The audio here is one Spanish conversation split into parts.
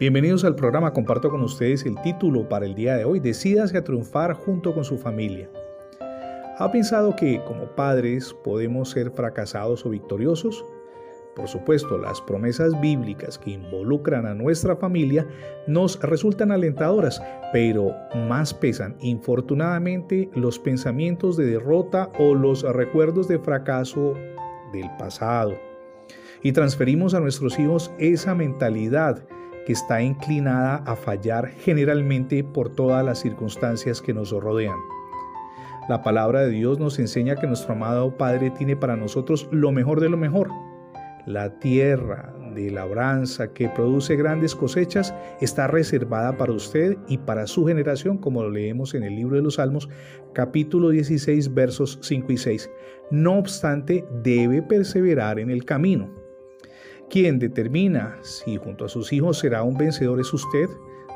Bienvenidos al programa. Comparto con ustedes el título para el día de hoy. Decídase a triunfar junto con su familia. ¿Ha pensado que como padres podemos ser fracasados o victoriosos? Por supuesto, las promesas bíblicas que involucran a nuestra familia nos resultan alentadoras, pero más pesan, infortunadamente, los pensamientos de derrota o los recuerdos de fracaso del pasado. Y transferimos a nuestros hijos esa mentalidad que está inclinada a fallar generalmente por todas las circunstancias que nos rodean. La palabra de Dios nos enseña que nuestro amado Padre tiene para nosotros lo mejor de lo mejor. La tierra de labranza que produce grandes cosechas está reservada para usted y para su generación, como lo leemos en el libro de los Salmos, capítulo 16, versos 5 y 6. No obstante, debe perseverar en el camino quien determina si junto a sus hijos será un vencedor es usted.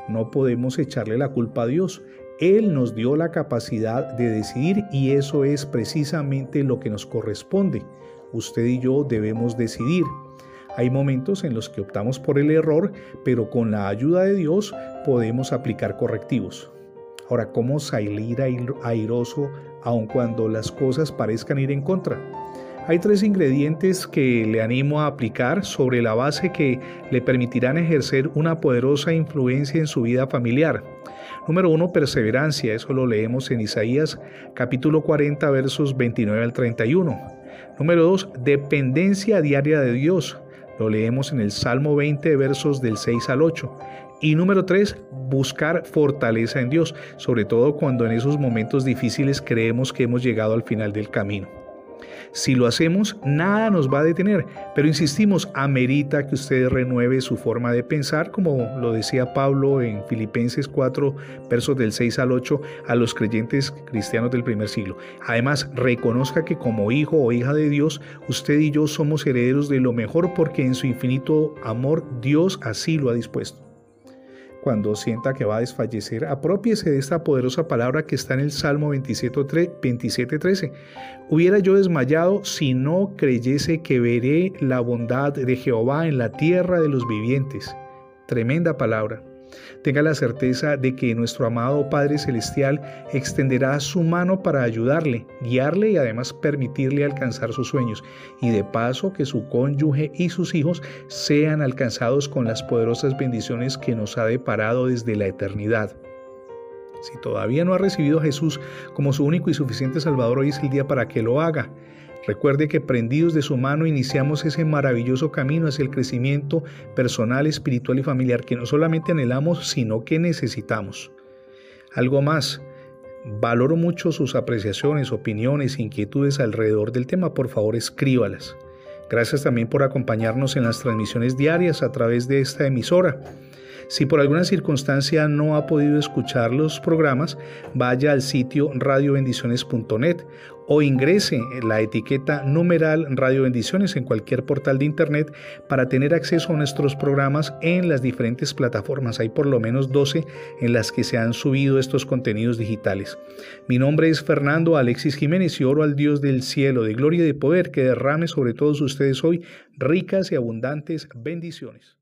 No podemos echarle la culpa a Dios. Él nos dio la capacidad de decidir y eso es precisamente lo que nos corresponde. Usted y yo debemos decidir. Hay momentos en los que optamos por el error, pero con la ayuda de Dios podemos aplicar correctivos. Ahora, ¿cómo salir airoso aun cuando las cosas parezcan ir en contra? Hay tres ingredientes que le animo a aplicar sobre la base que le permitirán ejercer una poderosa influencia en su vida familiar. Número uno, perseverancia. Eso lo leemos en Isaías capítulo 40 versos 29 al 31. Número dos, dependencia diaria de Dios. Lo leemos en el Salmo 20 versos del 6 al 8. Y número tres, buscar fortaleza en Dios, sobre todo cuando en esos momentos difíciles creemos que hemos llegado al final del camino. Si lo hacemos, nada nos va a detener, pero insistimos, amerita que usted renueve su forma de pensar, como lo decía Pablo en Filipenses 4, versos del 6 al 8, a los creyentes cristianos del primer siglo. Además, reconozca que como hijo o hija de Dios, usted y yo somos herederos de lo mejor porque en su infinito amor Dios así lo ha dispuesto. Cuando sienta que va a desfallecer, apropiese de esta poderosa palabra que está en el Salmo 27.13. Hubiera yo desmayado si no creyese que veré la bondad de Jehová en la tierra de los vivientes. Tremenda palabra. Tenga la certeza de que nuestro amado Padre Celestial extenderá su mano para ayudarle, guiarle y además permitirle alcanzar sus sueños, y de paso que su cónyuge y sus hijos sean alcanzados con las poderosas bendiciones que nos ha deparado desde la eternidad. Si todavía no ha recibido a Jesús como su único y suficiente Salvador, hoy es el día para que lo haga. Recuerde que prendidos de su mano iniciamos ese maravilloso camino hacia el crecimiento personal, espiritual y familiar que no solamente anhelamos, sino que necesitamos. Algo más, valoro mucho sus apreciaciones, opiniones, inquietudes alrededor del tema, por favor escríbalas. Gracias también por acompañarnos en las transmisiones diarias a través de esta emisora. Si por alguna circunstancia no ha podido escuchar los programas, vaya al sitio radiobendiciones.net o ingrese la etiqueta numeral Radio Bendiciones en cualquier portal de internet para tener acceso a nuestros programas en las diferentes plataformas. Hay por lo menos 12 en las que se han subido estos contenidos digitales. Mi nombre es Fernando Alexis Jiménez y oro al Dios del cielo, de gloria y de poder, que derrame sobre todos ustedes hoy ricas y abundantes bendiciones.